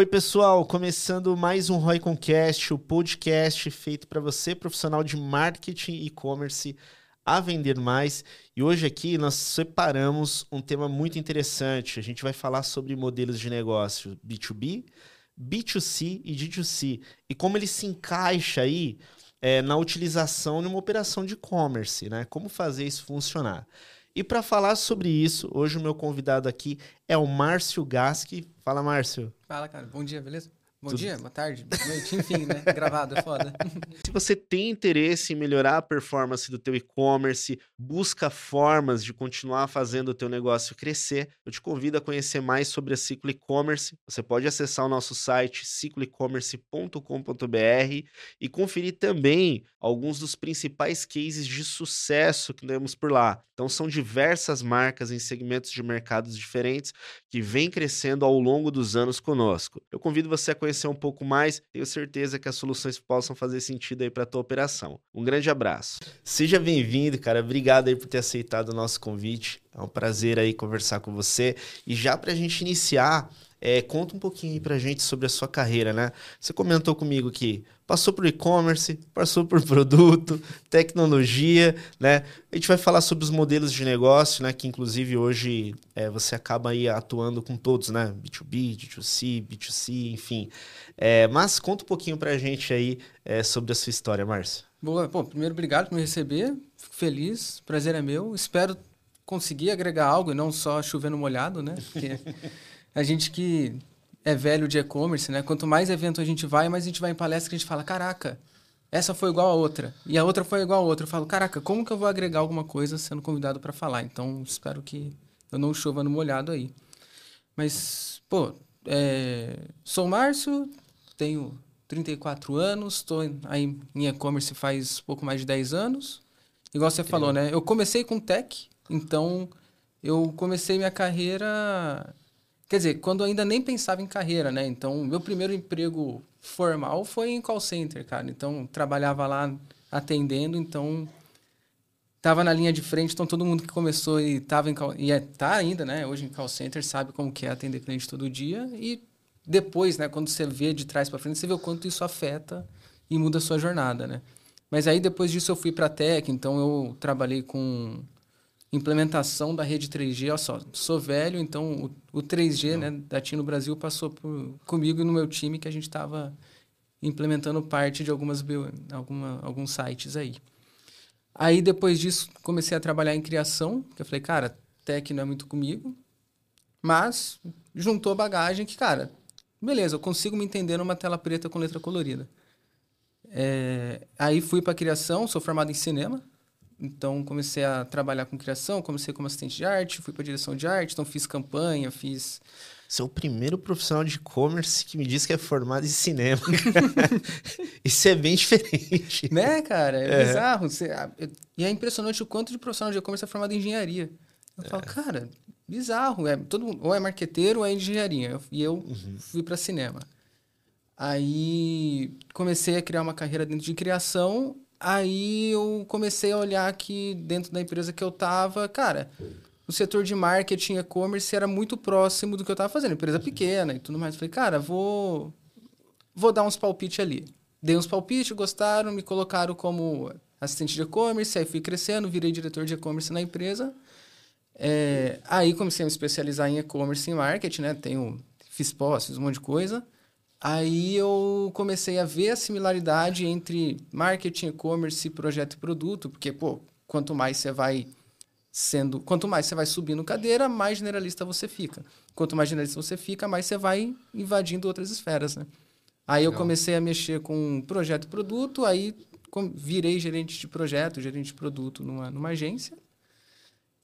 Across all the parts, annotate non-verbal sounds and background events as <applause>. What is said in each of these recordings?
Oi, pessoal, começando mais um Roy Concast, o podcast feito para você, profissional de marketing e e-commerce, a vender mais. E hoje aqui nós separamos um tema muito interessante. A gente vai falar sobre modelos de negócio B2B, B2C e D2C e como ele se encaixa aí é, na utilização de uma operação de e-commerce, né? Como fazer isso funcionar. E para falar sobre isso, hoje o meu convidado aqui é o Márcio Gasque. Fala, Márcio. Fala, cara. Bom dia, beleza? Bom Tudo... dia, boa tarde, boa noite, enfim, né? <laughs> Gravado, é foda. <laughs> Se você tem interesse em melhorar a performance do teu e-commerce, busca formas de continuar fazendo o teu negócio crescer, eu te convido a conhecer mais sobre a Ciclo E-Commerce. Você pode acessar o nosso site cicloecommerce.com.br e conferir também alguns dos principais cases de sucesso que temos por lá. Então são diversas marcas em segmentos de mercados diferentes que vêm crescendo ao longo dos anos conosco. Eu convido você a conhecer conhecer um pouco mais, tenho certeza que as soluções possam fazer sentido aí para a tua operação. Um grande abraço. Seja bem-vindo, cara. Obrigado aí por ter aceitado o nosso convite. É um prazer aí conversar com você. E já para a gente iniciar, é, conta um pouquinho aí pra gente sobre a sua carreira, né? Você comentou comigo que passou por e-commerce, passou por <laughs> produto, tecnologia, né? A gente vai falar sobre os modelos de negócio, né? Que inclusive hoje é, você acaba aí atuando com todos, né? B2B, B2C, B2C, enfim. É, mas conta um pouquinho pra gente aí é, sobre a sua história, Márcio. Boa, bom, primeiro obrigado por me receber, fico feliz, prazer é meu, espero conseguir agregar algo e não só chovendo molhado, né? Porque a gente que é velho de e-commerce, né? Quanto mais evento a gente vai, mais a gente vai em palestra que a gente fala, caraca, essa foi igual a outra. E a outra foi igual a outra. Eu falo, caraca, como que eu vou agregar alguma coisa sendo convidado para falar? Então, espero que eu não chova no molhado aí. Mas, pô, é... sou Márcio, tenho 34 anos, estou aí em e-commerce faz pouco mais de 10 anos. Igual você falou, né? Eu comecei com tech, então eu comecei minha carreira Quer dizer, quando ainda nem pensava em carreira, né? Então, meu primeiro emprego formal foi em call center, cara. Então, trabalhava lá atendendo, então tava na linha de frente, então todo mundo que começou e tava em call, e é, tá ainda, né, hoje em call center, sabe como que é atender cliente todo dia e depois, né, quando você vê de trás para frente, você vê o quanto isso afeta e muda a sua jornada, né? Mas aí depois disso eu fui para tech, então eu trabalhei com implementação da rede 3G. Olha só, sou velho, então o, o 3G né, da TIM no Brasil passou por, comigo e no meu time que a gente estava implementando parte de algumas alguma, alguns sites aí. Aí depois disso comecei a trabalhar em criação, que eu falei, cara, tech não é muito comigo, mas juntou bagagem que, cara, beleza, eu consigo me entender numa tela preta com letra colorida. É, aí fui para criação, sou formado em cinema, então comecei a trabalhar com criação, comecei como assistente de arte, fui para direção de arte, então fiz campanha, fiz você é o primeiro profissional de e-commerce que me diz que é formado em cinema. <laughs> Isso é bem diferente. Né, cara? É, é. bizarro. Você, e é impressionante o quanto de profissional de e-commerce é formado em engenharia. Eu é. falo, cara, bizarro. É, todo mundo, ou é marqueteiro ou é engenharia. E eu uhum. fui para cinema. Aí comecei a criar uma carreira dentro de criação Aí eu comecei a olhar aqui dentro da empresa que eu tava, cara, o setor de marketing e-commerce era muito próximo do que eu tava fazendo, empresa pequena e tudo mais. Falei, cara, vou vou dar uns palpites ali. Dei uns palpites, gostaram, me colocaram como assistente de e-commerce, aí fui crescendo, virei diretor de e-commerce na empresa. É, aí comecei a me especializar em e-commerce e marketing, né? Tenho, fiz posts, um monte de coisa. Aí eu comecei a ver a similaridade entre marketing, e-commerce, projeto e produto, porque, pô, quanto mais você vai sendo, quanto mais você vai subindo cadeira, mais generalista você fica. Quanto mais generalista você fica, mais você vai invadindo outras esferas, né? Aí eu comecei a mexer com projeto e produto, aí virei gerente de projeto, gerente de produto numa, numa agência.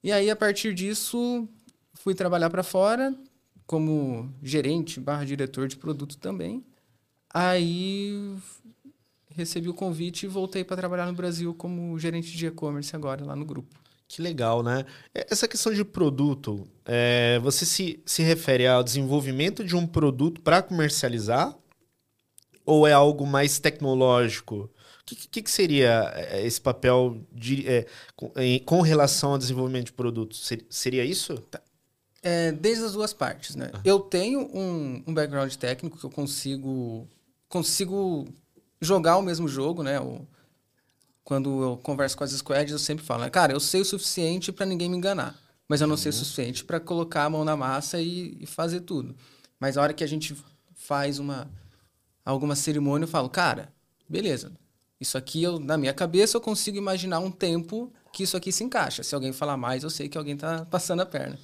E aí, a partir disso, fui trabalhar para fora, como gerente barra diretor de produto também. Aí recebi o convite e voltei para trabalhar no Brasil como gerente de e-commerce agora, lá no grupo. Que legal, né? É, essa questão de produto, é, você se, se refere ao desenvolvimento de um produto para comercializar? Ou é algo mais tecnológico? O que, que, que, seria é, esse papel de, é, com, em, com, relação ao desenvolvimento de produtos? Seria isso? Tá. É, desde as duas partes, né? Ah. Eu tenho um, um background técnico que eu consigo consigo jogar o mesmo jogo, né? O, quando eu converso com as squads, eu sempre falo, né? cara, eu sei o suficiente para ninguém me enganar, mas eu não sei o suficiente para colocar a mão na massa e, e fazer tudo. Mas a hora que a gente faz uma alguma cerimônia, eu falo, cara, beleza. Isso aqui eu na minha cabeça eu consigo imaginar um tempo que isso aqui se encaixa. Se alguém falar mais, eu sei que alguém tá passando a perna.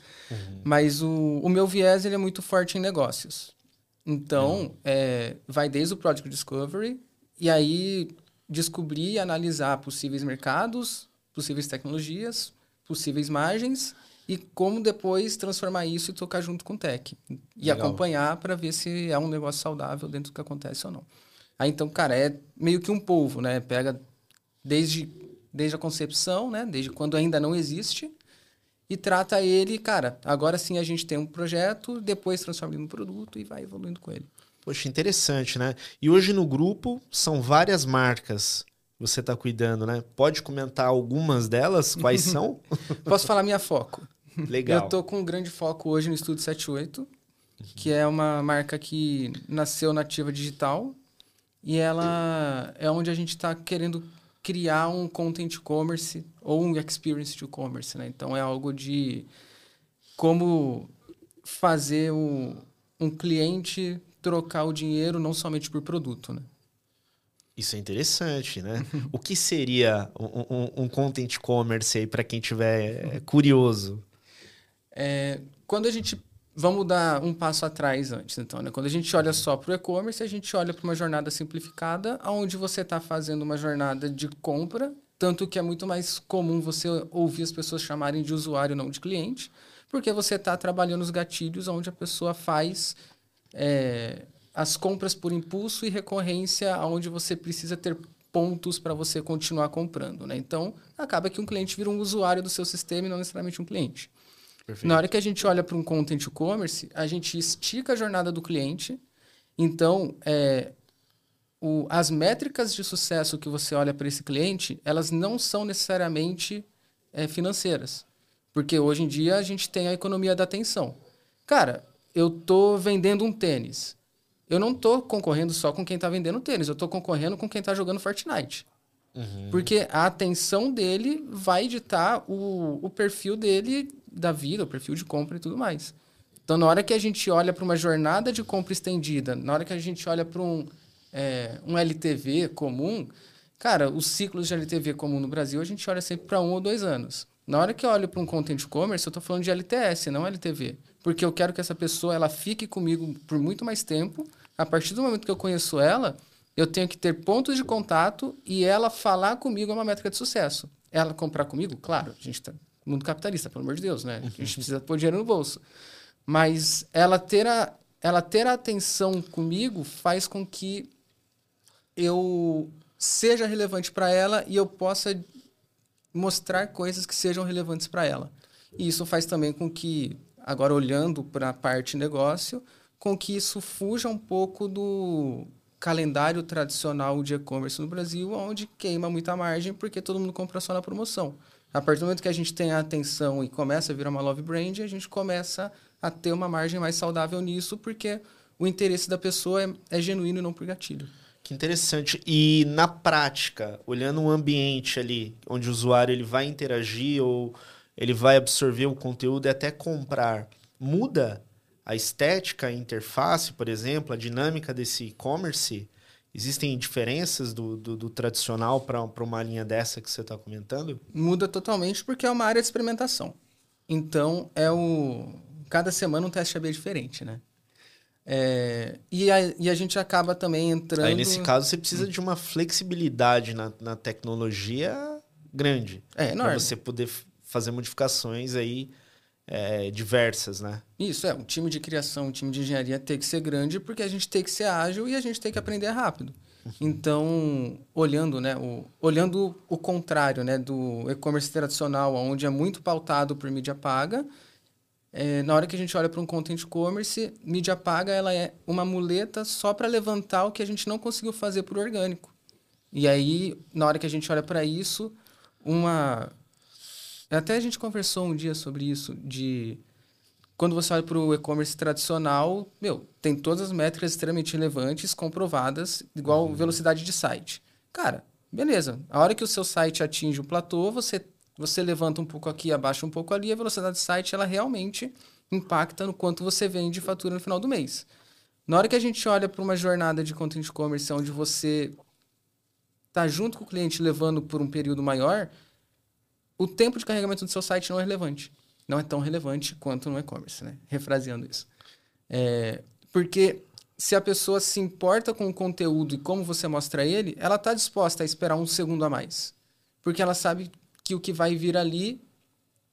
Mas o, o meu viés ele é muito forte em negócios. Então, é, vai desde o Project Discovery e aí descobrir e analisar possíveis mercados, possíveis tecnologias, possíveis margens e como depois transformar isso e tocar junto com o tech. E Legal. acompanhar para ver se é um negócio saudável dentro do que acontece ou não. Aí então, cara, é meio que um polvo, né? Pega desde, desde a concepção, né? Desde quando ainda não existe e trata ele, cara, agora sim a gente tem um projeto, depois transforma ele num produto e vai evoluindo com ele. Poxa, interessante, né? E hoje no grupo são várias marcas que você está cuidando, né? Pode comentar algumas delas? Quais <laughs> são? Posso falar minha foco? Legal. Eu tô com um grande foco hoje no Estúdio 78, que é uma marca que nasceu nativa digital e ela é onde a gente está querendo criar um content commerce ou um experience to commerce, né? Então é algo de como fazer o, um cliente trocar o dinheiro não somente por produto, né? Isso é interessante, né? o que seria um, um- um content commerce aí para quem tiver curioso? É, quando a gente vamos dar um passo atrás antes, então, né? Quando a gente olha só para o e-commerce, a gente olha para uma jornada simplificada, onde você está fazendo uma jornada de compra, tanto que é muito mais comum você ouvir as pessoas chamarem de usuário, não de cliente, porque você está trabalhando os gatilhos onde a pessoa faz é, as compras por impulso e recorrência, onde você precisa ter pontos para você continuar comprando, né? Então, acaba que um cliente vira um usuário do seu sistema e não necessariamente um cliente. Perfeito. Na hora que a gente olha para um content e-commerce, a gente estica a jornada do cliente. Então, é, o- as métricas de sucesso que você olha para esse cliente, elas não são necessariamente é, financeiras. Porque hoje em dia a gente tem a economia da atenção. Cara, eu tô vendendo um tênis. Eu não tô concorrendo só com quem está vendendo tênis, eu tô concorrendo com quem está jogando Fortnite. Porque a atenção dele vai ditar o, o perfil dele da vida, o perfil de compra e tudo mais. Então, na hora que a gente olha para uma jornada de compra estendida, na hora que a gente olha para um, é, um LTV comum, cara, os ciclos de LTV comum no Brasil, a gente olha sempre para um ou dois anos. Na hora que eu olho para um content commerce, eu estou falando de LTS, não LTV. Porque eu quero que essa pessoa ela fique comigo por muito mais tempo. A partir do momento que eu conheço ela, eu tenho que ter pontos de contato e ela falar comigo é uma métrica de sucesso. Ela comprar comigo, claro, a gente está mundo capitalista, pelo amor de Deus, né? A gente precisa pôr dinheiro no bolso. Mas ela ter a, ela ter a atenção comigo faz com que eu seja relevante para ela e eu possa mostrar coisas que sejam relevantes para ela. E isso faz também com que, agora olhando para a parte negócio, com que isso fuja um pouco do calendário tradicional de e-commerce no Brasil, onde queima muita margem porque todo mundo compra só na promoção. A partir do momento que a gente tem a atenção e começa a virar uma love brand, a gente começa a ter uma margem mais saudável nisso, porque o interesse da pessoa é, é genuíno e não por gatilho. Que interessante. E na prática, olhando um ambiente ali, onde o usuário ele vai interagir ou ele vai absorver o conteúdo e até comprar, muda a estética, a interface, por exemplo, a dinâmica desse e-commerce? Existem diferenças do, do, do tradicional para uma linha dessa que você está comentando? Muda totalmente porque é uma área de experimentação. Então, é o... Cada semana um teste AB diferente, né? É, e, a, e a gente acaba também entrando... Aí, nesse caso, você precisa de uma flexibilidade na, na tecnologia grande. É Para enorme. você poder fazer modificações aí é, diversas, né? Isso, é. Um time de criação, um time de engenharia tem que ser grande porque a gente tem que ser ágil e a gente tem que aprender rápido. Então, olhando, né, o, olhando o contrário, né, do e-commerce tradicional, onde é muito pautado por mídia paga, é, na hora que a gente olha para um content commerce, mídia paga ela é uma muleta só para levantar o que a gente não conseguiu fazer por orgânico. E aí, na hora que a gente olha para isso, uma até a gente conversou um dia sobre isso de quando você olha para o e-commerce tradicional, meu, tem todas as métricas extremamente relevantes, comprovadas, igual uhum. velocidade de site. Cara, beleza. A hora que o seu site atinge o platô, você, você levanta um pouco aqui, abaixa um pouco ali, a velocidade de site, ela realmente impacta no quanto você vende fatura no final do mês. Na hora que a gente olha para uma jornada de content e-commerce onde você está junto com o cliente levando por um período maior, o tempo de carregamento do seu site não é relevante. Não é tão relevante quanto no e-commerce, né? Refraseando isso. É, porque se a pessoa se importa com o conteúdo e como você mostra ele, ela está disposta a esperar um segundo a mais. Porque ela sabe que o que vai vir ali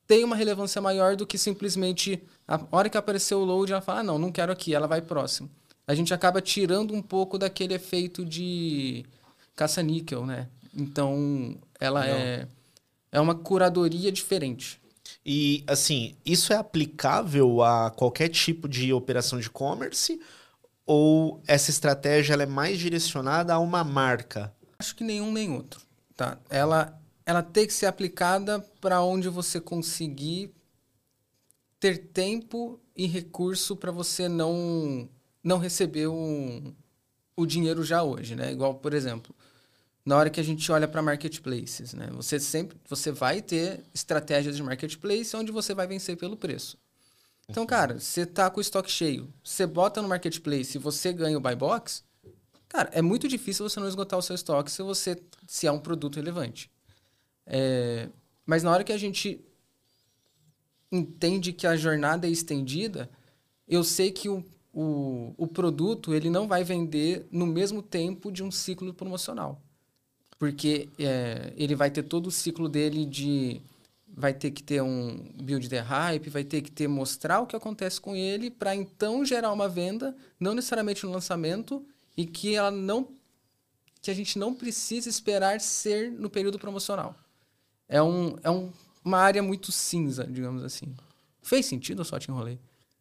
tem uma relevância maior do que simplesmente a hora que apareceu o load, ela fala: ah, não, não quero aqui, ela vai próximo. A gente acaba tirando um pouco daquele efeito de caça-níquel, né? Então, ela é, é uma curadoria diferente. E, assim, isso é aplicável a qualquer tipo de operação de e-commerce? Ou essa estratégia é mais direcionada a uma marca? Acho que nenhum nem outro. Tá? Ela, ela tem que ser aplicada para onde você conseguir ter tempo e recurso para você não, não receber um, o dinheiro já hoje, né? Igual, por exemplo, na hora que a gente olha para marketplaces, né? Você sempre você vai ter estratégias de marketplace onde você vai vencer pelo preço. Então, cara, você tá com o estoque cheio, você bota no marketplace e você ganha o buy box, cara, é muito difícil você não esgotar o seu estoque se você se é um produto relevante. É, mas na hora que a gente entende que a jornada é estendida, eu sei que o, o, o produto ele não vai vender no mesmo tempo de um ciclo promocional porque é, ele vai ter todo o ciclo dele de vai ter que ter um build de hype, vai ter que ter mostrar o que acontece com ele para então gerar uma venda, não necessariamente no lançamento e que ela não que a gente não precisa esperar ser no período promocional. É um é um, uma área muito cinza, digamos assim. Fez sentido ou só te enrolei?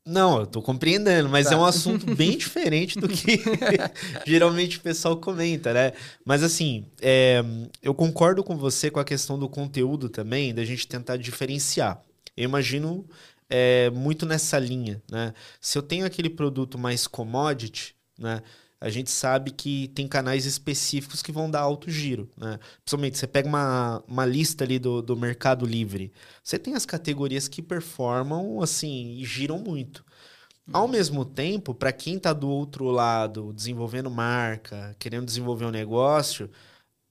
Não, eu tô compreendendo, mas tá. é um assunto bem <laughs> diferente do que <laughs> geralmente o pessoal comenta, né? Mas assim, é, eu concordo com você com a questão do conteúdo também, da gente tentar diferenciar. Eu imagino é, muito nessa linha, né? Se eu tenho aquele produto mais commodity, né? A gente sabe que tem canais específicos que vão dar alto giro, né? Principalmente, você pega uma, uma lista ali do, do Mercado Livre, você tem as categorias que performam, assim, e giram muito. Ao uhum. mesmo tempo, para quem está do outro lado, desenvolvendo marca, querendo desenvolver um negócio,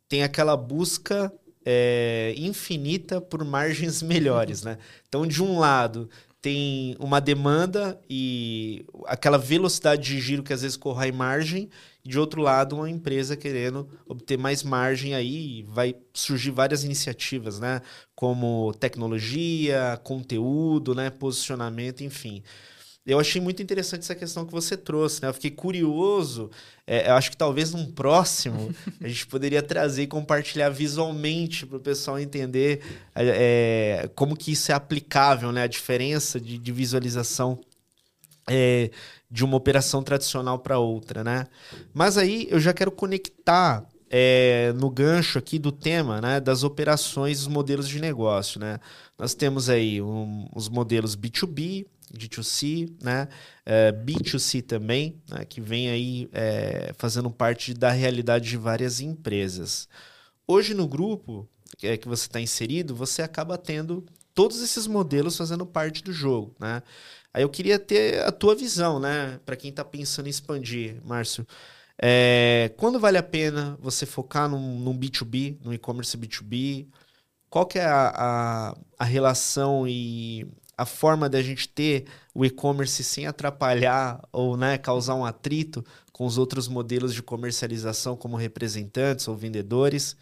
tem aquela busca é, infinita por margens <laughs> melhores, né? Então, de um lado, tem uma demanda e aquela velocidade de giro que às vezes corre margem, e de outro lado, uma empresa querendo obter mais margem aí, vai surgir várias iniciativas, né? Como tecnologia, conteúdo, né? posicionamento, enfim. Eu achei muito interessante essa questão que você trouxe, né? Eu fiquei curioso. É, eu acho que talvez num próximo <laughs> a gente poderia trazer e compartilhar visualmente para o pessoal entender é, é, como que isso é aplicável, né? A diferença de, de visualização é, de uma operação tradicional para outra, né? Mas aí eu já quero conectar é, no gancho aqui do tema, né, das operações, os modelos de negócio, né? Nós temos aí um, os modelos B2B, D2C, né? É, B2C também, né? que vem aí é, fazendo parte da realidade de várias empresas. Hoje no grupo é, que você está inserido, você acaba tendo todos esses modelos fazendo parte do jogo, né? Aí eu queria ter a tua visão, né? Para quem está pensando em expandir, Márcio. É, quando vale a pena você focar num, num B2B, no e-commerce B2B? Qual que é a, a, a relação e a forma da gente ter o e-commerce sem atrapalhar ou né, causar um atrito com os outros modelos de comercialização, como representantes ou vendedores.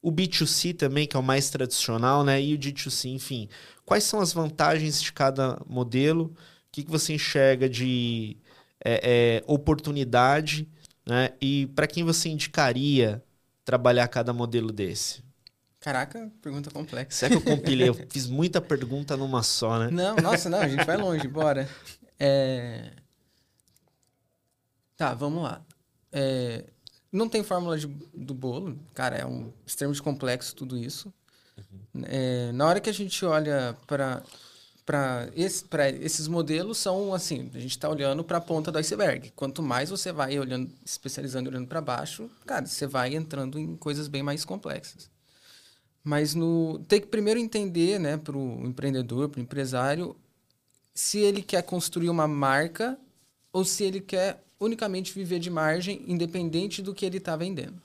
O B2C também, que é o mais tradicional, né? E o D2C, enfim. Quais são as vantagens de cada modelo? O que, que você enxerga de é, é, oportunidade? Né? E para quem você indicaria trabalhar cada modelo desse? Caraca, pergunta complexa. Será que eu compilei? Eu <laughs> fiz muita pergunta numa só, né? Não, nossa, não, a gente vai longe, bora. É... Tá, vamos lá. É... Não tem fórmula de, do bolo, cara, é um extremamente complexo tudo isso. Uhum. É... Na hora que a gente olha para para esse, esses modelos são assim, a gente está olhando para a ponta do iceberg. Quanto mais você vai olhando, especializando, olhando para baixo, cara, você vai entrando em coisas bem mais complexas. Mas no tem que primeiro entender, né, para o empreendedor, para o empresário, se ele quer construir uma marca ou se ele quer unicamente viver de margem, independente do que ele está vendendo.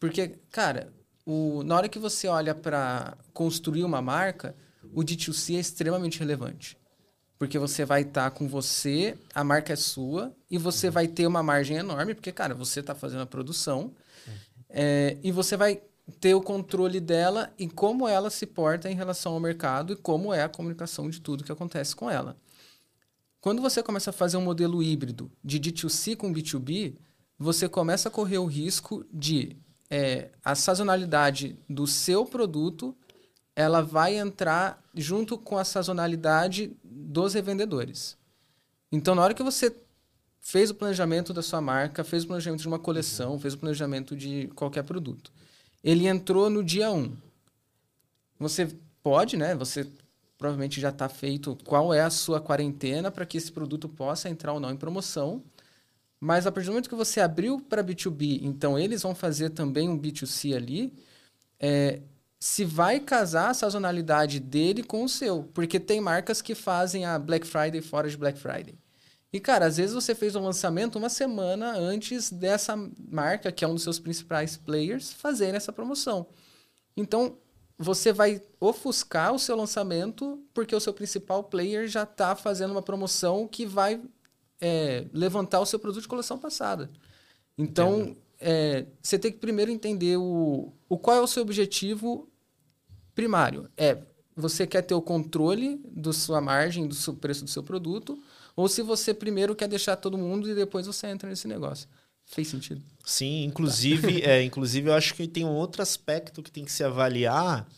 Porque, cara, o, na hora que você olha para construir uma marca, o D2C é extremamente relevante. Porque você vai estar tá com você, a marca é sua, e você vai ter uma margem enorme, porque, cara, você está fazendo a produção, é, e você vai ter o controle dela e como ela se porta em relação ao mercado e como é a comunicação de tudo que acontece com ela. Quando você começa a fazer um modelo híbrido de D2C com B2B, você começa a correr o risco de é, a sazonalidade do seu produto ela vai entrar junto com a sazonalidade dos revendedores. Então, na hora que você fez o planejamento da sua marca, fez o planejamento de uma coleção, fez o planejamento de qualquer produto, ele entrou no dia 1. Você pode, né? Você provavelmente já está feito qual é a sua quarentena para que esse produto possa entrar ou não em promoção. Mas a partir do momento que você abriu para B2B, então eles vão fazer também um B2C ali, é, se vai casar a sazonalidade dele com o seu. Porque tem marcas que fazem a Black Friday fora de Black Friday. E, cara, às vezes você fez um lançamento uma semana antes dessa marca, que é um dos seus principais players, fazer essa promoção. Então, você vai ofuscar o seu lançamento porque o seu principal player já está fazendo uma promoção que vai é, levantar o seu produto de coleção passada. Então, é, você tem que primeiro entender o, o qual é o seu objetivo primário. É você quer ter o controle da sua margem, do seu preço do seu produto, ou se você primeiro quer deixar todo mundo e depois você entra nesse negócio. Fez sentido? Sim, inclusive, tá. é, inclusive eu acho que tem um outro aspecto que tem que se avaliar,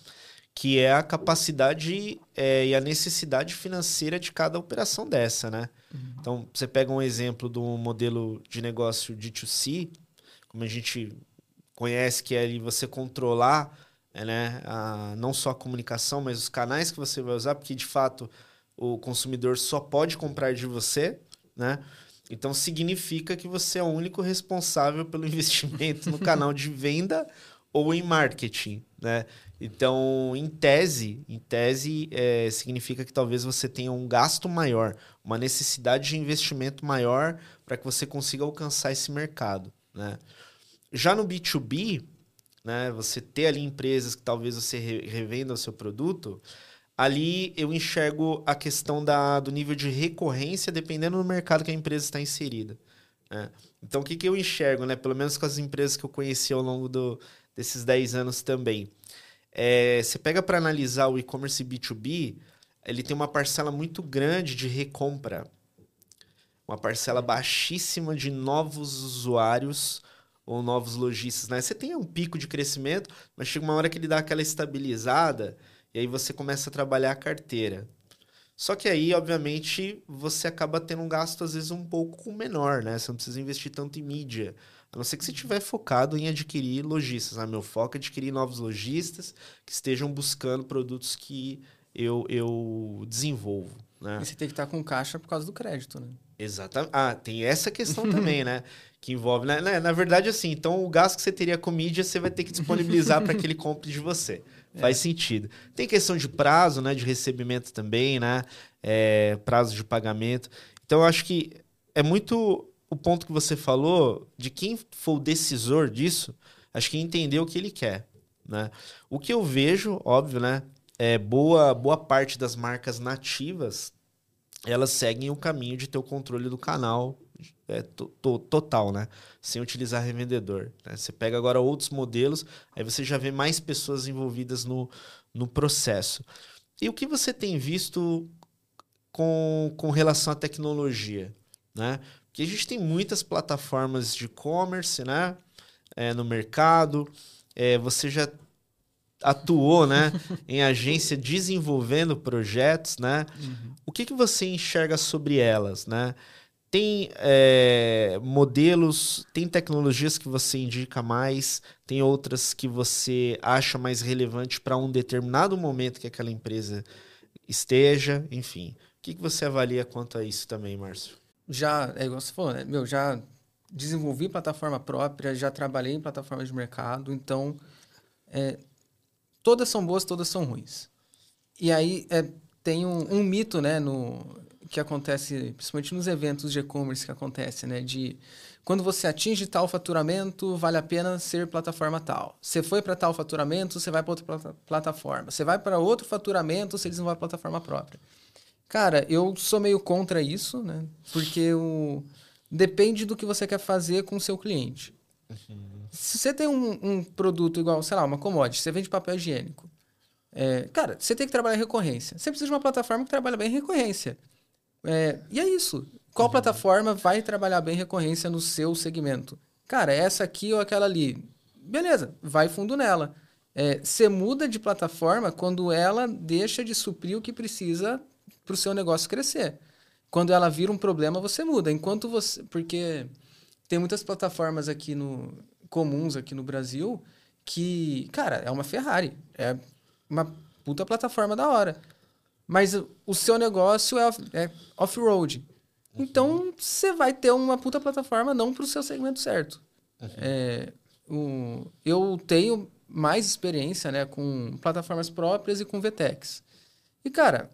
que é a capacidade é, e a necessidade financeira de cada operação dessa, né? Uhum. Então, você pega um exemplo do modelo de negócio D2C, como a gente conhece, que é ali você controlar é, né, a, não só a comunicação, mas os canais que você vai usar, porque de fato o consumidor só pode comprar de você, né? Então significa que você é o único responsável pelo <laughs> investimento no canal de venda ou em marketing, né? Então, em tese, em tese é, significa que talvez você tenha um gasto maior, uma necessidade de investimento maior para que você consiga alcançar esse mercado, né? Já no B2B, né, você ter ali empresas que talvez você revenda o seu produto, ali eu enxergo a questão da, do nível de recorrência dependendo do mercado que a empresa está inserida. Né? Então, o que, que eu enxergo, né? pelo menos com as empresas que eu conheci ao longo do, desses 10 anos também? É, você pega para analisar o e-commerce B2B, ele tem uma parcela muito grande de recompra, uma parcela baixíssima de novos usuários ou novos lojistas, né? Você tem um pico de crescimento, mas chega uma hora que ele dá aquela estabilizada e aí você começa a trabalhar a carteira. Só que aí, obviamente, você acaba tendo um gasto às vezes um pouco menor, né? Você não precisa investir tanto em mídia. A não ser que você estiver focado em adquirir lojistas. Né? Meu foco é adquirir novos lojistas que estejam buscando produtos que eu, eu desenvolvo. Né? E você tem que estar com caixa por causa do crédito, né? Exatamente. Ah, tem essa questão <laughs> também, né? Que envolve. Né? Na, na, verdade, assim, então o gasto que você teria com mídia, você vai ter que disponibilizar para que ele compre de você. É. Faz sentido. Tem questão de prazo, né? De recebimento também, né? É, prazo de pagamento. Então, eu acho que é muito o ponto que você falou de quem for o decisor disso, acho que entender o que ele quer. Né? O que eu vejo, óbvio, né? É, boa, boa parte das marcas nativas elas seguem o caminho de ter o controle do canal é, to, to, total, né? Sem utilizar revendedor. Né? Você pega agora outros modelos, aí você já vê mais pessoas envolvidas no, no processo. E o que você tem visto com, com relação à tecnologia? Né? Porque a gente tem muitas plataformas de e-commerce né? É, no mercado. É, você já atuou né, <laughs> em agência desenvolvendo projetos, né? Uhum. O que, que você enxerga sobre elas, né? Tem é, modelos, tem tecnologias que você indica mais, tem outras que você acha mais relevante para um determinado momento que aquela empresa esteja, enfim. O que, que você avalia quanto a isso também, Márcio? Já, é igual você falou, né? Meu, já desenvolvi plataforma própria, já trabalhei em plataformas de mercado, então é, todas são boas, todas são ruins. E aí é, tem um, um, mito, né, no, que acontece, principalmente nos eventos de e-commerce que acontece, né, de quando você atinge tal faturamento, vale a pena ser plataforma tal. Você foi para tal faturamento, você vai para outra plata plataforma. Você vai para outro faturamento, você desenvolve a plataforma própria. Cara, eu sou meio contra isso, né? Porque o... depende do que você quer fazer com o seu cliente. Se você tem um, um, produto igual, sei lá, uma commodity, você vende papel higiênico. É, cara, você tem que trabalhar em recorrência. Você precisa de uma plataforma que trabalha bem em recorrência. É, e é isso. Qual uhum. plataforma vai trabalhar bem recorrência no seu segmento? Cara, essa aqui ou aquela ali. Beleza, vai fundo nela. É, você muda de plataforma quando ela deixa de suprir o que precisa para o seu negócio crescer. Quando ela vira um problema, você muda. Enquanto você. Porque tem muitas plataformas aqui no. comuns aqui no Brasil que, cara, é uma Ferrari. É uma puta plataforma da hora. Mas o seu negócio é, é off-road. Então, você vai ter uma puta plataforma não para o seu segmento certo. Uhum. É, o, eu tenho mais experiência né, com plataformas próprias e com VTEX. E, cara,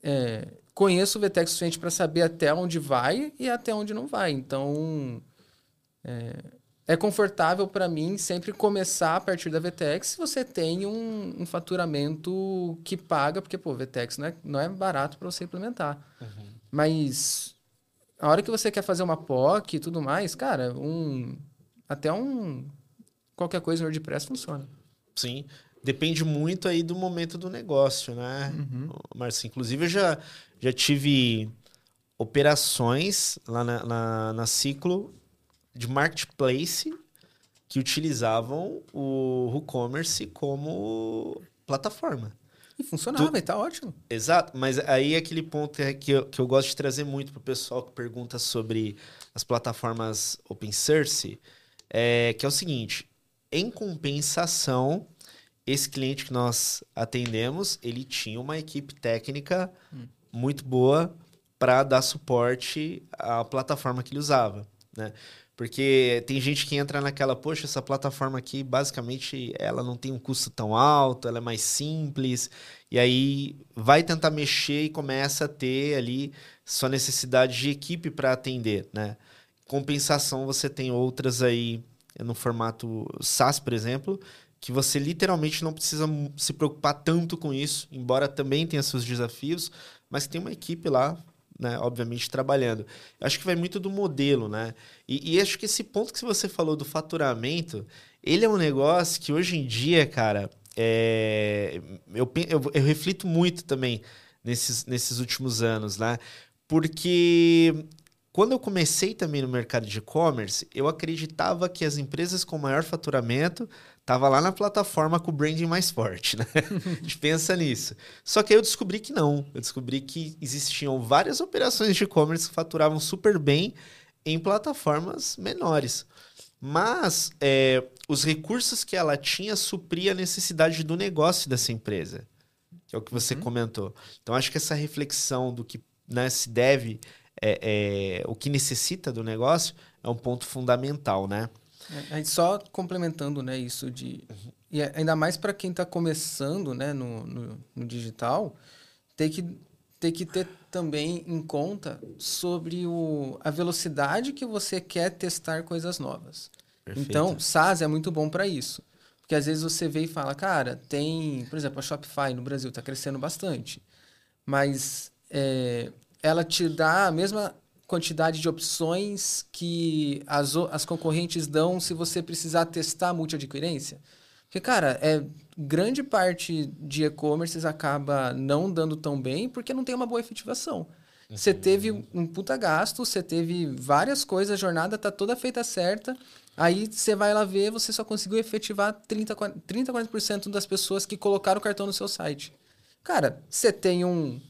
é, conheço o VTEX suficiente para saber até onde vai e até onde não vai. Então, é, é confortável para mim sempre começar a partir da VTEX se você tem um, um faturamento que paga, porque, pô, VTEX não é, não é barato para você implementar. Uhum. Mas a hora que você quer fazer uma POC e tudo mais, cara, um até um qualquer coisa no WordPress funciona. Sim. Depende muito aí do momento do negócio, né? Uhum. Mas, inclusive, eu já, já tive operações lá na, na, na Ciclo de marketplace que utilizavam o WooCommerce como plataforma. E funcionava, tu... e tá ótimo. Exato, mas aí é aquele ponto é que eu, que eu gosto de trazer muito para o pessoal que pergunta sobre as plataformas open source, é, que é o seguinte, em compensação, esse cliente que nós atendemos, ele tinha uma equipe técnica hum. muito boa para dar suporte à plataforma que ele usava, né? Porque tem gente que entra naquela, poxa, essa plataforma aqui, basicamente, ela não tem um custo tão alto, ela é mais simples, e aí vai tentar mexer e começa a ter ali sua necessidade de equipe para atender, né? Compensação, você tem outras aí no formato SaaS, por exemplo, que você literalmente não precisa se preocupar tanto com isso, embora também tenha seus desafios, mas tem uma equipe lá né, obviamente trabalhando. Acho que vai muito do modelo, né? E, e, acho que esse ponto que você falou do faturamento, ele é um negócio que hoje em dia, cara, é, eu, eu, eu reflito muito também nesses, nesses últimos anos, né? Porque quando eu comecei também no mercado de e-commerce, eu acreditava que as empresas com maior faturamento estavam lá na plataforma com o branding mais forte, né? <laughs> a gente pensa nisso. Só que aí eu descobri que não. Eu descobri que existiam várias operações de e-commerce que faturavam super bem em plataformas menores. Mas é, os recursos que ela tinha supria a necessidade do negócio dessa empresa, que é o que você uhum. comentou. Então, acho que essa reflexão do que né, se deve é, é, o que necessita do negócio é um ponto fundamental, né? É, só complementando né, isso de. Uhum. E é, ainda mais para quem está começando né, no, no, no, digital, tem que, tem que ter também em conta sobre o, a velocidade que você quer testar coisas novas. Perfeito. Então, SaaS é muito bom para isso. Porque às vezes você vê e fala, cara, tem, por exemplo, a Shopify no Brasil está crescendo bastante. Mas é, ela te dá a mesma quantidade de opções que as, as concorrentes dão se você precisar testar a multi-adquirência? Porque, cara, é, grande parte de e-commerces acaba não dando tão bem porque não tem uma boa efetivação. Você uhum. teve um puta gasto, você teve várias coisas, a jornada tá toda feita certa. Aí você vai lá ver, você só conseguiu efetivar 30, 30 40% das pessoas que colocaram o cartão no seu site. Cara, você tem um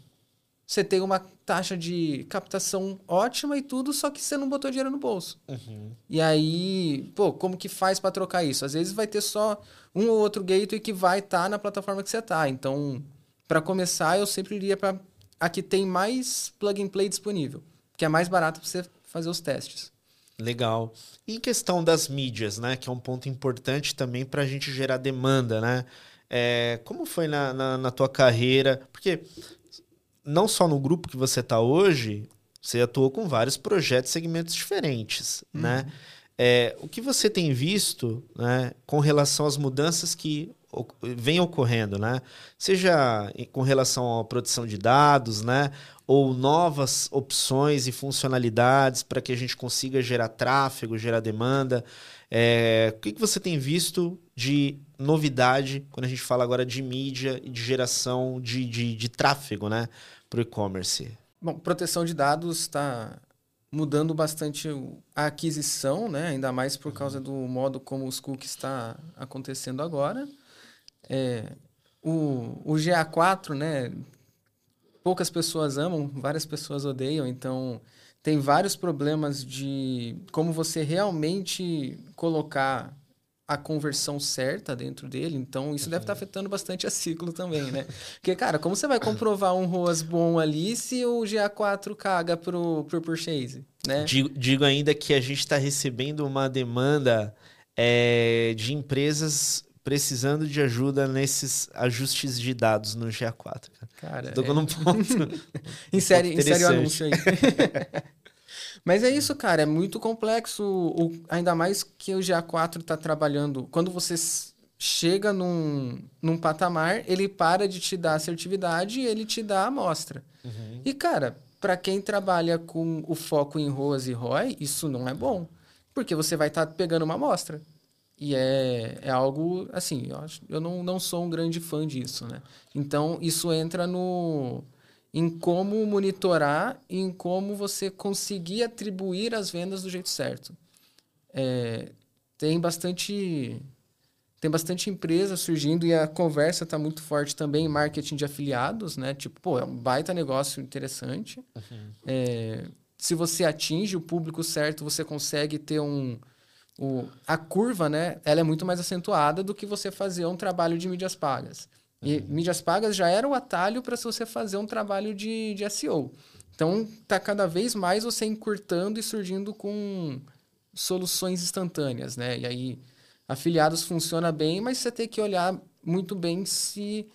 você tem uma taxa de captação ótima e tudo, só que você não botou dinheiro no bolso. Uhum. E aí, pô, como que faz para trocar isso? Às vezes vai ter só um ou outro gateway que vai estar tá na plataforma que você tá. Então, para começar, eu sempre iria para a que tem mais plug and play disponível, que é mais barato para você fazer os testes. Legal. E em questão das mídias, né? Que é um ponto importante também para a gente gerar demanda, né? É, como foi na, na, na, tua carreira? Porque não só no grupo que você está hoje, você atuou com vários projetos, segmentos diferentes, uhum. né? É, o que você tem visto né, com relação às mudanças que vem ocorrendo, né? Seja com relação à produção de dados, né? Ou novas opções e funcionalidades para que a gente consiga gerar tráfego, gerar demanda. É, o que, que você tem visto de novidade quando a gente fala agora de mídia e de geração de, de, de tráfego, né? Para o e-commerce? Bom, proteção de dados está mudando bastante a aquisição, né? Ainda mais por causa do modo como os cookies está acontecendo agora. É, o, o GA4, né? Poucas pessoas amam, várias pessoas odeiam, então tem vários problemas de como você realmente colocar a conversão certa dentro dele, então isso deve estar tá afetando bastante a ciclo também, né? Porque, cara, como você vai comprovar um ROAS bom ali se o GA4 caga pro, pro purchase, né? Digo, digo ainda que a gente está recebendo uma demanda é, de empresas precisando de ajuda nesses ajustes de dados no GA4. Cara, Tô é... num ponto. <laughs> insere, um insere o anúncio aí. <laughs> Mas é isso, cara. É muito complexo. O, ainda mais que o GA4 está trabalhando. Quando você chega num, num patamar, ele para de te dar assertividade e ele te dá a amostra. Uhum. E, cara, para quem trabalha com o foco em ROAS e ROI, isso não é bom. Porque você vai estar tá pegando uma amostra. E é, é algo, assim, eu, acho, eu não, não sou um grande fã disso, né? Então, isso entra no em como monitorar e em como você conseguir atribuir as vendas do jeito certo. É, tem bastante tem bastante empresa surgindo e a conversa está muito forte também em marketing de afiliados, né? Tipo, pô, é um baita negócio interessante. Uhum. É, se você atinge o público certo, você consegue ter um, o, a curva, né, ela é muito mais acentuada do que você fazer um trabalho de mídias pagas. E uhum. mídias pagas já era o atalho para se você fazer um trabalho de, de SEO. Então, tá cada vez mais você encurtando e surgindo com soluções instantâneas, né? E aí, afiliados funciona bem, mas você tem que olhar muito bem se